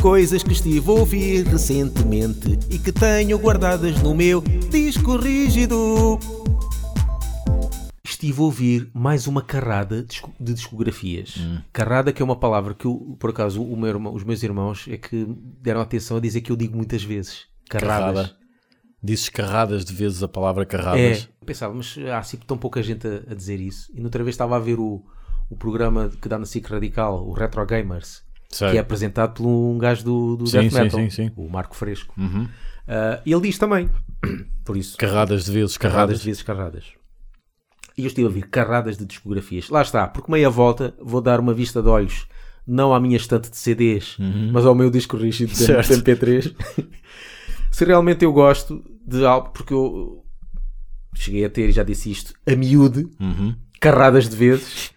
Coisas que estive a ouvir recentemente e que tenho guardadas no meu disco rígido. Estive a ouvir mais uma carrada de discografias. Hum. Carrada que é uma palavra que, eu, por acaso, o meu irmão- os meus irmãos é que deram atenção a dizer que eu digo muitas vezes. Carradas. Carrada. Dizes carradas de vezes a palavra É, carradas. pensava, mas há assim tão pouca gente a, a dizer isso. E noutra vez estava a ver o, o programa que dá na SIC Radical, o Retro Gamers, Sei. que é apresentado por um gajo do, do Sim, Death Metal, sim, sim. o Marco Fresco. Uhum. E ele diz também, por isso, Carradas de vezes carradas carradas. de vezes carradas. E eu estive a ouvir carradas de discografias. Lá está, porque meia volta vou dar uma vista de olhos, não à minha estante de CDs, mas ao meu disco rígido de Certo. MP3. Se realmente eu gosto de algo, porque eu cheguei a ter, já disse isto, a miúde, Uhum. carradas de vezes,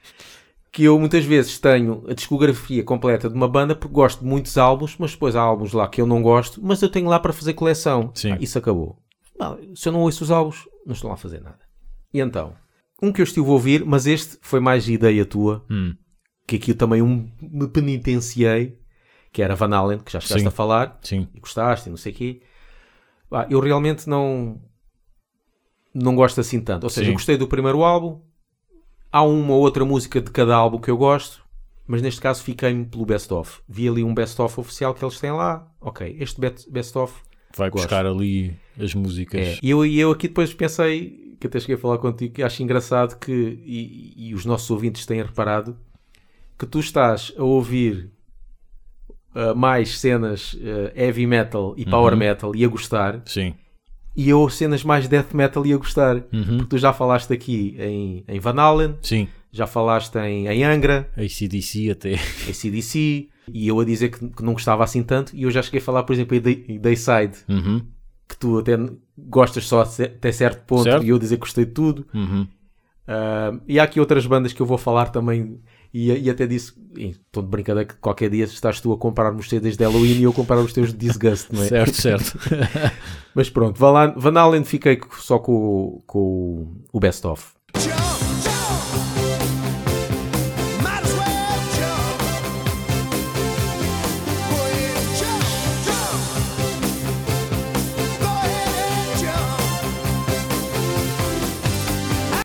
que eu muitas vezes tenho a discografia completa de uma banda porque gosto de muitos álbuns, mas depois há álbuns lá que eu não gosto, mas eu tenho lá para fazer coleção. Sim. Ah, isso acabou. Não, se eu não ouço os álbuns, não estou lá a fazer nada. E então, um que eu estive a ouvir, mas este foi mais ideia tua, Hum. que aqui eu também um, me penitenciei, que era Van Halen, que já chegaste Sim. a falar, Sim. e gostaste, e não sei o quê. Eu realmente não não gosto assim tanto. Ou seja, eu gostei do primeiro álbum, há uma ou outra música de cada álbum que eu gosto, mas neste caso fiquei-me pelo best-of. Vi ali um best-of oficial que eles têm lá. Ok, este best-of Vai Gosto. buscar ali as músicas. é. E eu, eu aqui depois pensei, que até cheguei a falar contigo, que acho engraçado que, e, e os nossos ouvintes têm reparado, que tu estás a ouvir uh, mais cenas uh, heavy metal e power Uhum. metal e a gostar, Sim. E eu cenas mais death metal e a gostar. Uhum. Porque tu já falaste aqui em, em Van Halen, Sim. já falaste em, em Angra, ACDC até. em CDC, e eu a dizer que, que não gostava assim tanto, e eu já cheguei a falar, por exemplo, em Day- em Dayside, Uhum. que tu até gostas só até certo ponto, Certo. e eu dizer que gostei de tudo. Uhum. Ah, e há aqui outras bandas que eu vou falar também, e, e até disse, em tom de brincadeira, que qualquer dia estás tu a comprar os CDs de Halloween e eu comprar os teus de Disgust, não é? Certo, certo. Mas pronto, Van Halen fiquei só com, o- com o- o best-of. Jump, jump. Might as well jump. Go ahead, jump, jump. Go ahead and jump.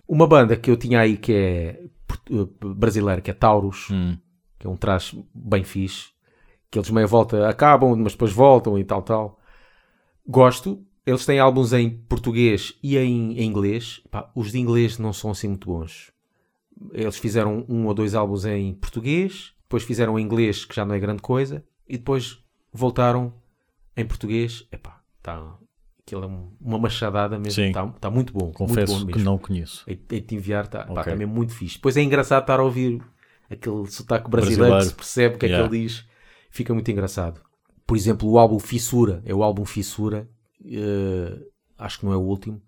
Uma banda que eu tinha aí que é brasileira, que é Taurus, Hum. que é um traje bem fixe, que eles meia volta acabam, mas depois voltam e tal, tal. Gosto. Eles têm álbuns em português e em, em inglês. Pá, os de inglês não são assim muito bons. Eles fizeram um ou dois álbuns em português, depois fizeram em inglês, que já não é grande coisa, e depois voltaram em português. Epá, tá, aquilo é um- uma machadada mesmo. Está tá muito bom. muito Confesso bom que não conheço. De te enviar, tá, pá, Ok. tá mesmo muito fixe. Depois é engraçado estar a ouvir aquele sotaque brasileiro, Brasileiro. que se percebe o que é Yeah. que ele diz. Fica muito engraçado. Por exemplo, o álbum Fissura, é o álbum Fissura, eh, acho que não é o último,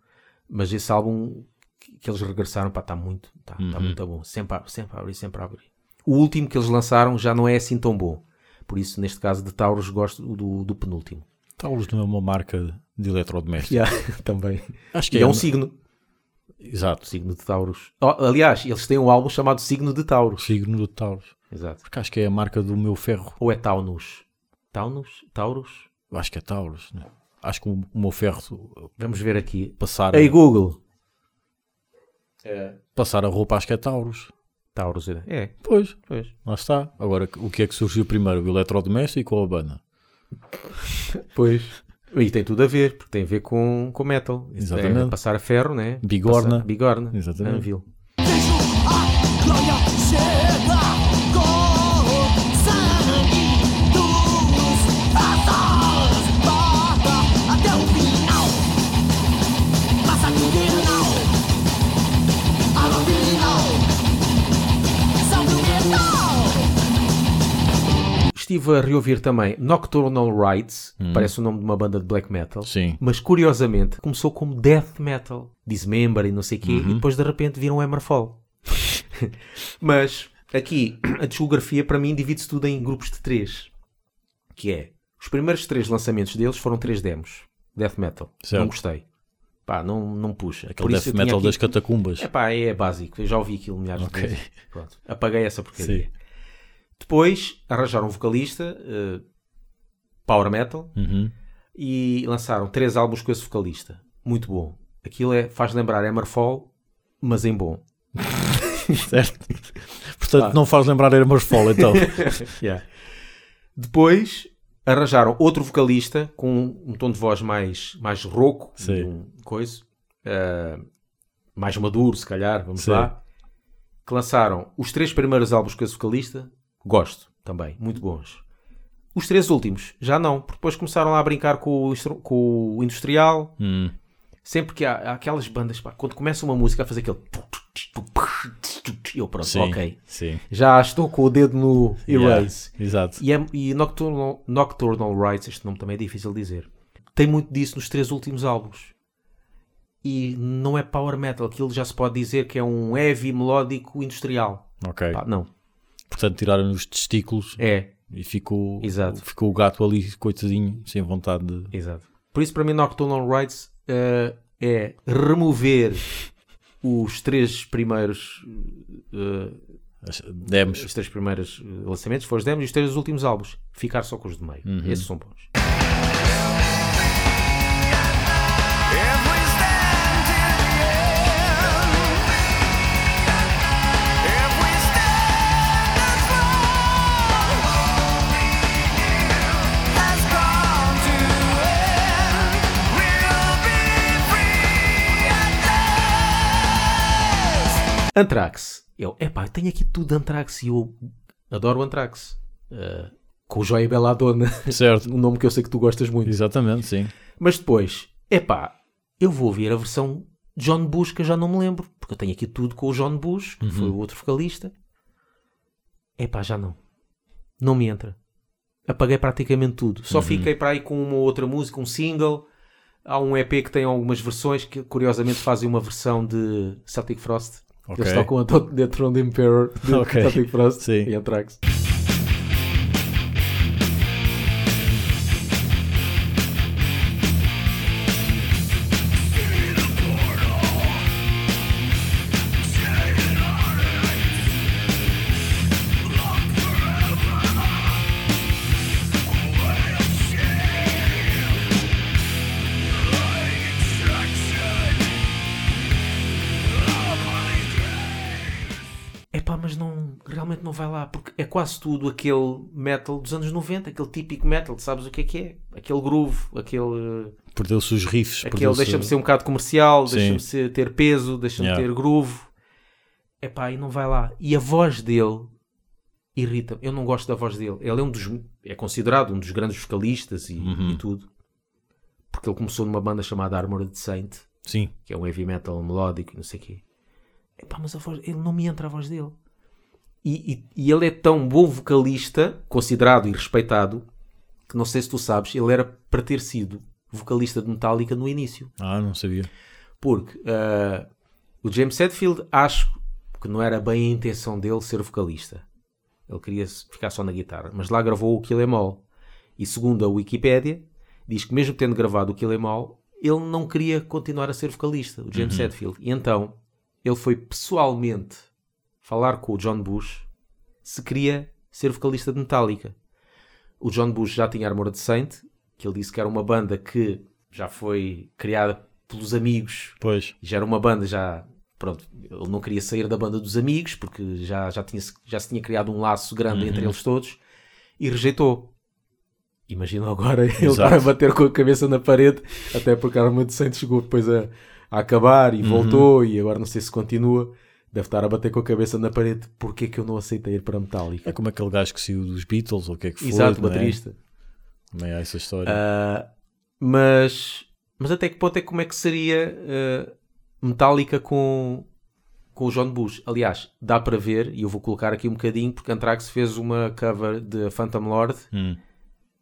mas esse álbum que, eles regressaram, pá, está muito, tá, tá Uhum. muito bom. Sempre a, sempre a abrir, sempre a abrir. O último que eles lançaram já não é assim tão bom. Por isso, neste caso de Taurus, gosto do, do penúltimo. Taurus não é uma marca de eletrodomésticos. Yeah, também. Acho que E é um signo. Exato. Signo de Taurus. Oh, aliás, eles têm um álbum chamado Signo de Taurus. Signo do Taurus. Exato. Porque acho que é a marca do meu ferro. Ou é Taunus? Taunus? Taurus? Eu Acho que é Taurus. né? Acho que o, o meu ferro Vamos ver aqui. passar, Ei Google. passar a roupa, acho que é Taurus. Taurus. é. É, Pois, pois. lá está. Agora, o que é que surgiu primeiro? O eletrodoméstico ou a banda? Pois. E tem tudo a ver, porque tem a ver com, com metal. Isso Exatamente. É passar a ferro, né? Bigorna. Passar- bigorna. Exatamente. Anvil. Deixo a glória Estive a reouvir também Nocturnal Rites, que parece o nome de uma banda de black metal. Sim. Mas curiosamente começou como death metal, Dismember e não sei o quê, Uhum. e depois de repente viram Hammerfall. Mas aqui a discografia para mim divide-se tudo em grupos de três. Que é os primeiros três lançamentos deles foram três demos. Death metal. Certo. Não gostei. Pá, não, não puxa. Aquele death metal aqui- das catacumbas. é pá, é básico. Eu já ouvi aquilo milhares Ok. de vezes. Pronto. Apaguei essa porcaria. Sim. Depois arranjaram um vocalista. eh, power metal Uhum. e lançaram três álbuns com esse vocalista. Muito bom. Aquilo é, faz lembrar Hammerfall, mas em bom. Certo? Portanto, Ah. não faz lembrar Hermos Fall, então. Yeah. Depois arranjaram outro vocalista com um tom de voz mais, mais rouco, um coisa, eh, mais maduro, se calhar, vamos Sim. lá. Que lançaram os três primeiros álbuns com esse vocalista, gosto também, muito bons. Os três últimos, já não, porque depois começaram lá a brincar com o, com o industrial. Hum. Sempre que há, há aquelas bandas, pá, quando começa uma música a fazer aquele. Eu, pronto, Sim. ok. Sim. Já estou com o dedo no erase. Yeah, Exato. E, é- e Nocturnal, Nocturnal Rites, este nome também é difícil de dizer, tem muito disso nos três últimos álbuns. E não é power metal, aquilo já se pode dizer que é um heavy melódico industrial. Ok. Pá, não, Portanto, tiraram os testículos é, e ficou, Exato. ficou o gato ali, coitadinho, sem vontade de. exato. Por isso, para mim, Nocturnal Rites eh, é remover os três primeiros eh, Demos. os três primeiros lançamentos, foram os demos, e os três últimos álbuns. Ficar só com os de meio. Esses são bons. Anthrax. Eu, epá, eu tenho aqui tudo de Anthrax e eu adoro o Anthrax. Eh, com o Joia Belladonna, Certo. um nome que eu sei que tu gostas muito. Exatamente, sim. Mas depois, epá, eu vou ouvir a versão John Bush que eu já não me lembro, porque eu tenho aqui tudo com o John Bush, que foi o outro vocalista. Epá, já não. Não me entra. Apaguei praticamente tudo. Só fiquei para aí com uma outra música, um single. Há um EP que tem algumas versões que curiosamente fazem uma versão de Celtic Frost. Ok. Eles tocam a The Throne Emperor de Ok. Celtic Frost Sim. e Anthrax. Quase tudo aquele metal dos anos 90, aquele típico metal, sabes o que é que é? Aquele groove, aquele, Perdeu-se os riffs. aquele deixa-me ser um bocado comercial, deixa-me ter peso, deixa-me Yeah. ter groove. Epá, e não vai lá. E a voz dele irrita-me. Eu não gosto da voz dele. Ele é um dos, é considerado um dos grandes vocalistas e, Uhum. e tudo. Porque ele começou numa banda chamada Armored Saint, Sim. que é um heavy metal melódico e não sei o quê. Epá, mas a voz, ele não me entra a voz dele. E, e- e ele é tão bom vocalista, considerado e respeitado, que não sei se tu sabes, ele era para ter sido vocalista de Metallica no início. Ah, não sabia. Porque ah, o James Hetfield, acho que não era bem a intenção dele ser vocalista. Ele queria ficar só na guitarra, mas lá gravou o Kill Em All. E segundo a Wikipédia, diz que mesmo tendo gravado o Kill Em All, ele não queria continuar a ser vocalista, o James Hetfield. E então, ele foi pessoalmente falar com o John Bush se queria ser vocalista de Metallica. O John Bush já tinha Armored Saint, que ele disse que era uma banda que já foi criada pelos amigos Pois. já era uma banda já pronto ele não queria sair da banda dos amigos porque já já tinha já se tinha criado um laço grande entre eles todos e rejeitou imagina agora ele Exato. estar a bater com a cabeça na parede até porque a Arma de Saints chegou depois a, a acabar e voltou e agora não sei se continua deve estar a bater com a cabeça na parede porque é que eu não aceitei ir para Metallica É como aquele gajo que saiu dos Beatles, ou o que é que foi. exato não é? baterista Também há essa história. Ah, mas, mas até que ponto é como é que seria ah, Metallica com, com o John Bush? Aliás, dá para ver, e eu vou colocar aqui um bocadinho, porque Anthrax fez uma cover de Phantom Lord Hum.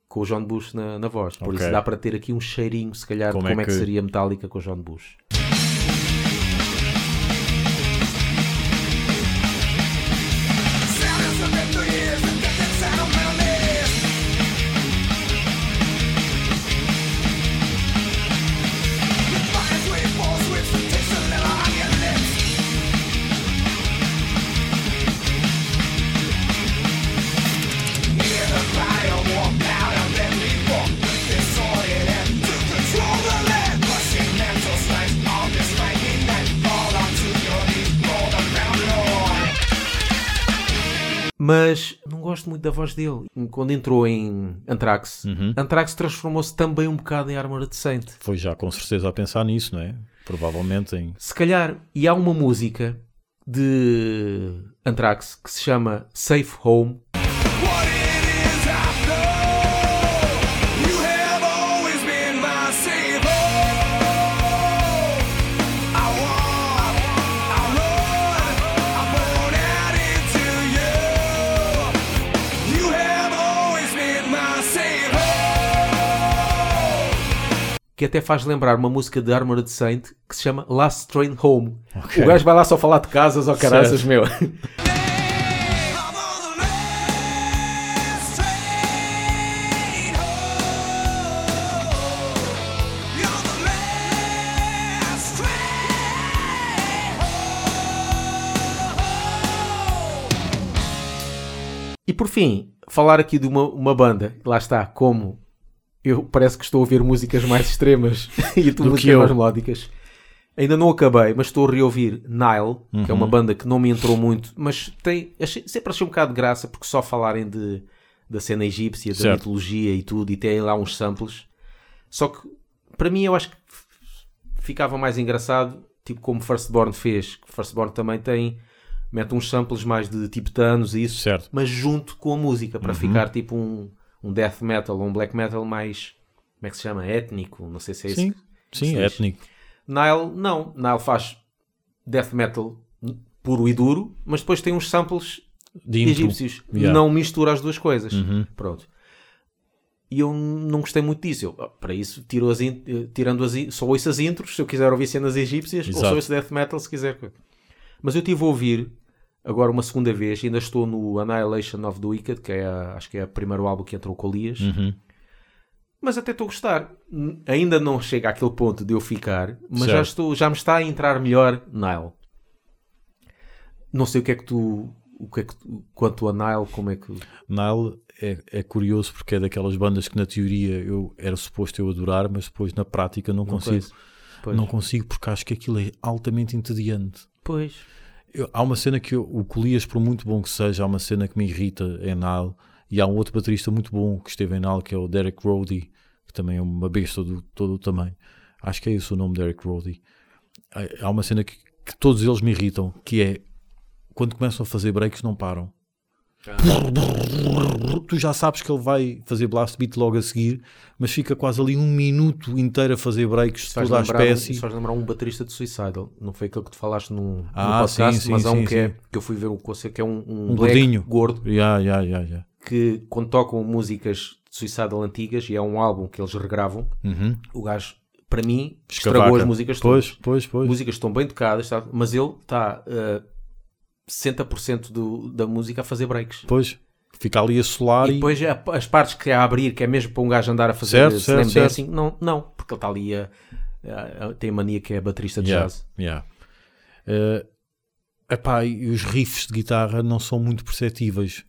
com o John Bush na, na voz. Por Ok. isso dá para ter aqui um cheirinho, se calhar, Como de é como é que, que- seria Metallica com o John Bush. Gosto muito da voz dele. Quando entrou em Anthrax, Uhum. Anthrax transformou-se também um bocado em Armored Saint. Foi já com certeza a pensar nisso, não é? Provavelmente em. Se calhar, e há uma música de Anthrax que se chama Safe Home. Que até faz lembrar uma música de Armored Saint que se chama Last Train Home. Ok. O gajo vai lá só falar de casas ou caraças, Certo. meu. E por fim, falar aqui de uma, uma banda, lá está, como eu parece que estou a ouvir músicas mais extremas e tu Do que músicas eu. mais melódicas. Ainda não acabei, mas estou a reouvir Nile, que é Uhum. uma banda que não me entrou muito, mas tem, achei- sempre achei um bocado de graça porque só falarem de, da cena egípcia, da Certo. mitologia e tudo, e tem lá uns samples. Só que para mim eu acho que ficava mais engraçado, tipo como Firstborn fez, que Firstborn também tem, mete uns samples mais de tibetanos e isso, Certo. mas junto com a música, Uhum. para ficar tipo um, um death metal ou um black metal mais, como é que se chama? Étnico, não sei se é isso. Sim, que- sim, é étnico. Nile, não. Nile faz death metal puro e duro, mas depois tem uns samples De egípcios. Yeah. Não mistura as duas coisas. Uhum. Pronto. E eu não gostei muito disso. Eu, oh, para isso, tiro as in- eh, tirando as in- só ouço as intros, se eu quiser ouvir cenas egípcias, ou Exato. só ouço death metal se quiser. Mas eu estive a ouvir agora uma segunda vez, ainda estou no Annihilation of the Wicked, que é a- acho que é o primeiro álbum que entrou com o Elias. Uhum. Mas até estou a gostar. Ainda não chega àquele ponto de eu ficar, mas já, estou, já me está a entrar melhor Nile. Não sei o que é que tu. O que é que tu, quanto a Nile, como é que. Nile é, é curioso porque é daquelas bandas que na teoria eu era suposto eu adorar, mas depois na prática não, consigo. coisa. Pois. Não consigo porque acho que aquilo é altamente entediante. Pois. Eu- há uma cena que eu, o Colias, por muito bom que seja, há uma cena que me irrita em Nile e há um outro baterista muito bom que esteve em Nile que é o Derek Roddy, que também é uma besta do todo o tamanho. Acho que é esse o nome, Derek Roddy. Há- Há uma cena que, que todos eles me irritam, que é quando começam a fazer breaks não param. Tu já sabes que ele vai fazer blast beat logo a seguir, mas fica quase ali um minuto inteiro a fazer breaks de toda a espécie. faz lembrar um baterista de Suicidal. Não foi aquele que tu falaste no, no Ah, podcast, sim, sim, mas há um sim, que, é, que eu fui ver um concerto que é um, um, Um gordinho. gordo ya, ya, ya. que quando tocam músicas de Suicidal antigas e é um álbum que eles regravam, Uhum. o gajo, para mim, estragou Escavaca. as músicas todas. Pois, pois, pois. músicas estão bem tocadas, mas ele está uh, 60% do, da música a fazer breaks. Pois. Fica ali a solar E e. depois as partes que a abrir, que é mesmo para um gajo andar a fazer Certo, slam certo, certo. dancing, não, não, porque ele está ali a, a- a- tem mania que é baterista de Yeah, jazz. yeah. Eh, epá, e os riffs de guitarra não são muito perceptíveis.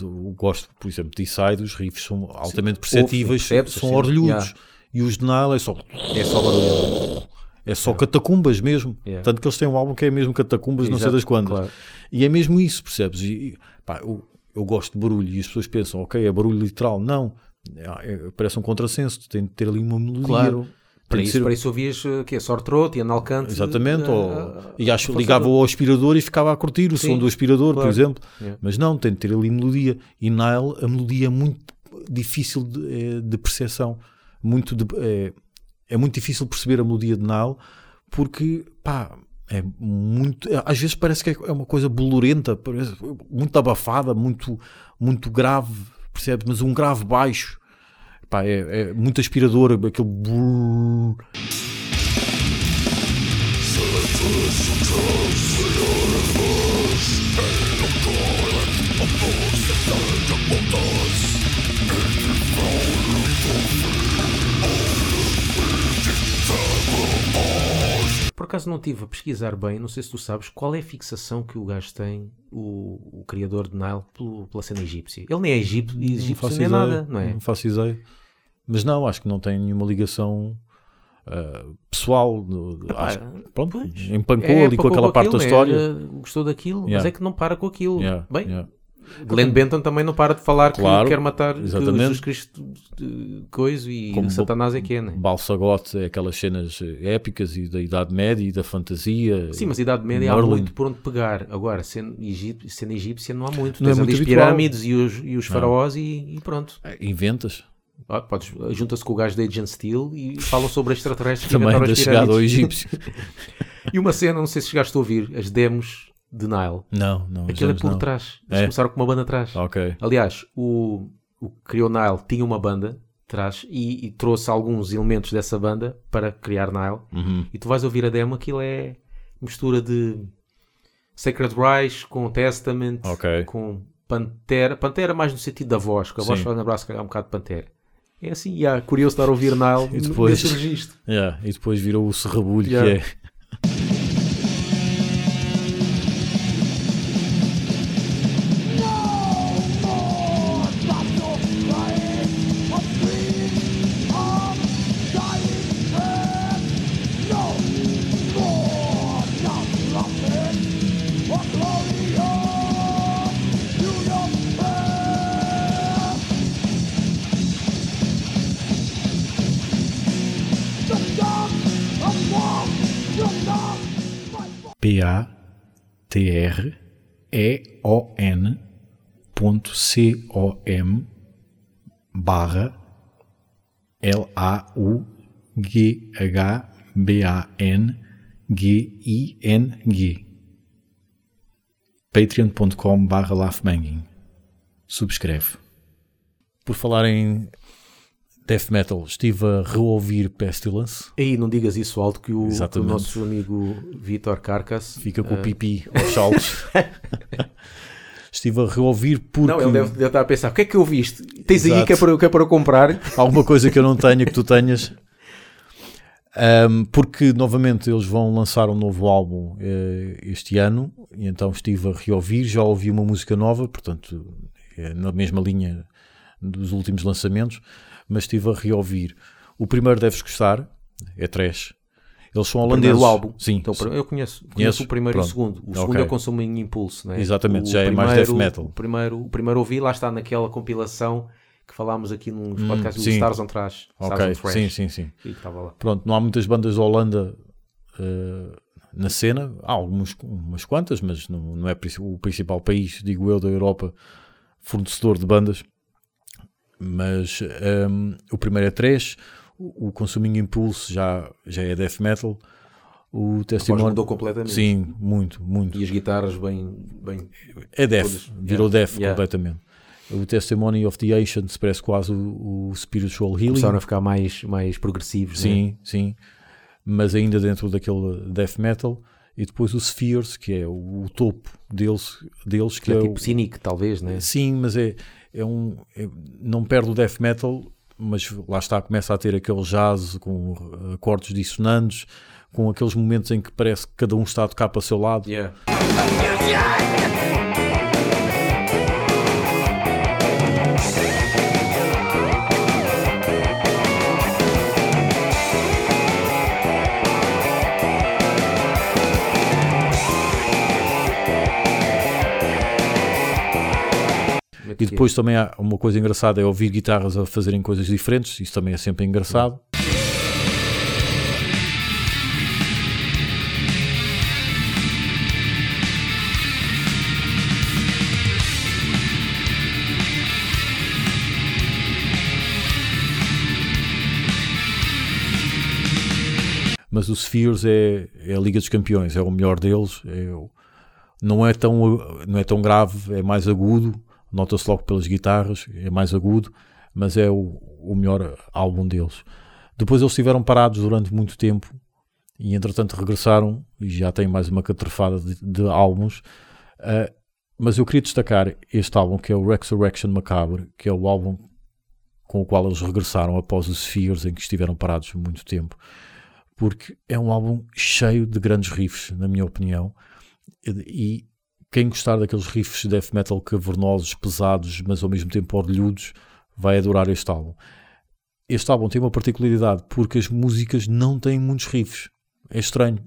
Eu gosto, por exemplo, de Side, os riffs são altamente perceptíveis, são orlhudos. Yeah. E os de Nile é só, É só barulho. É só catacumbas mesmo. Yeah. Tanto que eles têm um álbum que é mesmo catacumbas, não sei Exato, das quantas. claro. E é mesmo isso, percebes? E, pá, eu, eu gosto de barulho e as pessoas pensam, ok, é barulho literal. Não, é- é- parece um contrassenso, tem de ter ali uma melodia. Claro. Para de isso, ser- para isso ouvias uh, que é sore throat e analcante. Exatamente, uh, ou, uh, e acho ligava do- ao aspirador e ficava a curtir o Sim, som do aspirador, por claro. exemplo. Yeah. Mas não, tem de ter ali melodia. E Nile, a melodia é muito difícil de, eh, de percepção. Muito de- é, é muito difícil perceber a melodia de Nile porque, pá, é muito. é- Às vezes parece que é uma coisa bolorenta, muito abafada, muito, muito grave, percebes? Mas um grave baixo. Pá, é, é muito aspirador, aquele. Acaso não estive a pesquisar bem, não sei se tu sabes qual é a fixação que o gajo tem, o, o criador de Nile, pelo- pela cena egípcia. Ele nem é egípcio, egípcio nem ideia, nada, não é? Não faço ideia. Mas não, acho que não tem nenhuma ligação ah, pessoal. no- acho pronto, pois. empancou É, ali com aquela parte da aquilo, história. é, gostou daquilo, mas Yeah. é que não para com aquilo. Yeah, Bem, yeah. Glenn Benton também não para de falar Claro, que quer matar exatamente. Jesus Cristo coisa e Como Satanás é que é, né? Balsagote é aquelas cenas eh, épicas e da Idade Média e da fantasia. Sim, mas a Idade Média há Merlin. muito por onde pegar. Agora, sendo, egip- sendo egípcia não há muito. Não é Tens ali muito as pirâmides e os, e os faraós e, e pronto. Eh, Inventas. Ah, podes- Junta-se com o gajo da Agent Steel e falam sobre extraterrestres que Também inventaram da chegada ao egípcio. E uma cena, não sei se chegaste a ouvir, as demos de Nile. não, não. Aquilo é por não. trás. Eles É? começaram com uma banda atrás. Ok. Aliás, o, o que criou Nile tinha uma banda atrás e, e trouxe alguns elementos dessa banda para criar Nile. Uhum. E tu vais ouvir a demo, aquilo é mistura de Sacred Rise com Testament, Ok. com Pantera. Pantera mais no sentido da voz, que a voz faz lembrar se calhar um bocado de Pantera. É assim, e há curioso estar a ouvir Nile E depois- nesse registro. Yeah, E depois virou o serrabulho Yeah. que é. P-A-T-R-E-O-N ponto C-O-M barra L-A-U-G-H-B-A-N-G-I-N-G. Patreon.com barra subscreve. Por falar em death metal estive a reouvir Pestilence Aí não digas isso alto que o, que o nosso amigo Vitor Carcas fica com eh, o pipi aos saltos estive a reouvir porque Não, ele deve, deve estar a pensar: o que é que eu viste? Tens aí Exato. que é, para, que é para comprar? alguma coisa que eu não tenha que tu tenhas Ahm, porque novamente eles vão lançar um novo álbum eh, este ano e então estive a reouvir, já ouvi uma música nova, portanto é na mesma linha dos últimos lançamentos, mas estive a reouvir. O primeiro deves gostar, é trash. Eles são O holandeses. primeiro álbum. Sim, Então, sim. eu conheço, conheço Conheces? o primeiro e o Pronto. segundo. O Ok. segundo eu consumo em impulso, né? Exatamente, O já é mais primeiro- death metal. O primeiro, o primeiro ouvi, lá está naquela compilação que falámos aqui nos Hum, podcasts do. Stars on Trash. Ok, sim, sim, sim. E estava lá. Pronto, não há muitas bandas da Holanda eh, na cena, há algumas, umas quantas, mas não, não é o principal país, digo eu, da Europa, fornecedor de bandas. Mas ehm, o primeiro é trash, o, o Consuming Impulse já, já é death metal, o Testimony. mudou completamente. Sim, muito, muito. E as guitarras bem... bem... É death, virou yeah, death yeah. completamente. O Testimony of the Ancients parece quase o, o Spiritual Healing. Começaram a ficar mais, mais progressivos. né? Sim, sim. Mas ainda dentro daquele death metal. E depois o Spheres, que é o, topo deles, deles que É é, tipo o, Cynic, talvez, né? Sim, mas é, é um. é- não perde o death metal, mas lá está, começa a ter aquele jazz com uh, acordes dissonantes, com aqueles momentos em que parece que cada um está a tocar para o seu lado. Yeah. E depois também há uma coisa engraçada é ouvir guitarras a fazerem coisas diferentes, isso também é sempre engraçado. Mas o Spheres é, é a Liga dos Campeões, é o melhor deles, é não, é tão, não é tão grave, é mais agudo, nota-se logo pelas guitarras, é mais agudo, mas é o, o melhor álbum deles. Depois eles estiveram parados durante muito tempo e entretanto regressaram e já têm mais uma catrefada de, de álbuns. Ah, mas eu queria destacar este álbum que é o Resurrection Macabre, que é o álbum com o qual eles regressaram após os Spheres, em que estiveram parados muito tempo, porque é um álbum cheio de grandes riffs, na minha opinião, e quem gostar daqueles riffs de death metal cavernosos, pesados, mas ao mesmo tempo orlhudos, vai adorar este álbum. Este álbum tem uma particularidade, porque as músicas não têm muitos riffs. É estranho,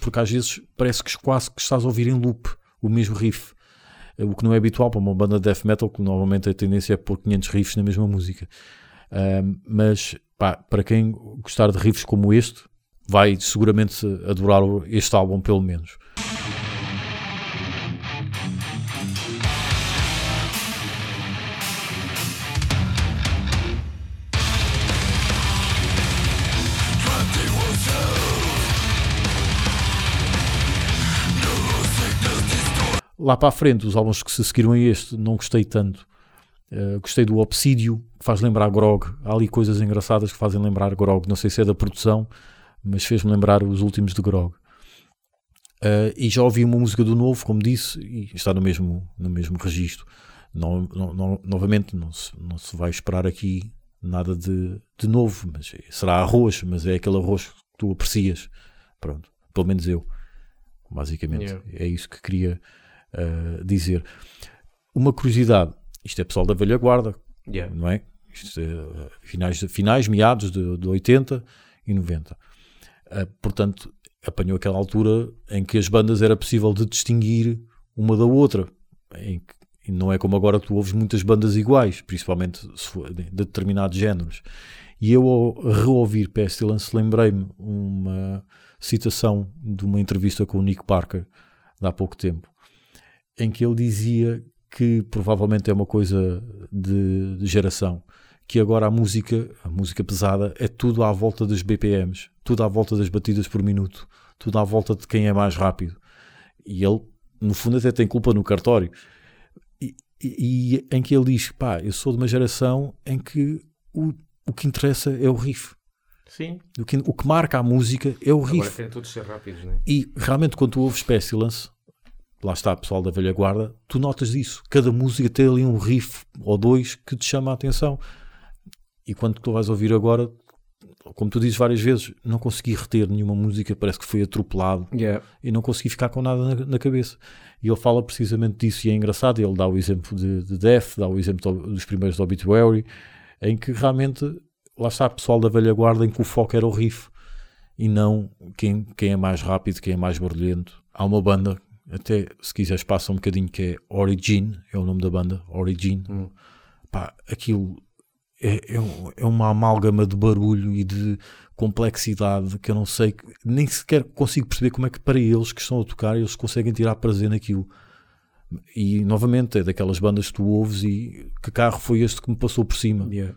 porque às vezes parece que quase que estás a ouvir em loop o mesmo riff. o que não é habitual para uma banda de death metal, que normalmente a tendência é pôr 500 riffs na mesma música. Mas pá, para quem gostar de riffs como este, vai seguramente adorar este álbum, pelo menos. Lá para a frente, os álbuns que se seguiram a este, não gostei tanto. Uh, gostei do Obsidio, que faz lembrar Grog. Há ali coisas engraçadas que fazem lembrar Grog. Não sei se é da produção, mas fez-me lembrar os últimos de Grog. Uh, e já ouvi uma música do novo, como disse, e está no mesmo, no mesmo registro. Não, não- não- novamente, não se, não se vai esperar aqui nada de, de novo, mas será arroz, mas é aquele arroz que tu aprecias. Pronto, pelo menos eu. Basicamente, Yeah. é isso que queria uh, dizer. Uma curiosidade: isto é pessoal da velha guarda, Yeah. não é? Isto é, uh, finais, finais, meados de, de 80 e 90. Uh, portanto, apanhou aquela altura em que as bandas era possível de distinguir uma da outra. Em que, e não é como agora que tu ouves muitas bandas iguais, principalmente de determinados géneros. E eu, ao reouvir Pestilence, lembrei-me uma citação de uma entrevista com o Nick Parker, de há pouco tempo, em que ele dizia que provavelmente é uma coisa de, de geração, que agora a música, a música pesada, é tudo à volta dos BPMs, tudo à volta das batidas por minuto, tudo à volta de quem é mais rápido. E ele, no fundo, até tem culpa no cartório. E, e- e em que ele diz: pá, eu sou de uma geração em que o, o que interessa é o riff. Sim. O que, o que marca a música é o Agora riff. querem todos ser rápidos, né? E realmente, quando tu ouves Pestilence, lá está pessoal da velha guarda, tu notas isso. Cada música tem ali um riff ou dois que te chama a atenção. E quando tu vais ouvir agora, como tu dizes várias vezes, não consegui reter nenhuma música, parece que foi atropelado Yeah. e não consegui ficar com nada na, na cabeça. E ele fala precisamente disso e é engraçado. Ele dá o exemplo de, de Death, dá o exemplo do- dos primeiros do Obituary, em que realmente lá está pessoal da velha guarda em que o foco era o riff e não quem, quem é mais rápido, quem é mais barulhento. Há uma banda, até se quiseres, passa um bocadinho que é Origin, é o nome da banda, Origin. Hum. Pá, aquilo é, é, é uma amálgama de barulho e de complexidade que eu não sei, nem sequer consigo perceber como é que para eles que estão a tocar eles conseguem tirar prazer naquilo. E novamente é daquelas bandas que tu ouves e que carro foi este que me passou por cima. Yeah.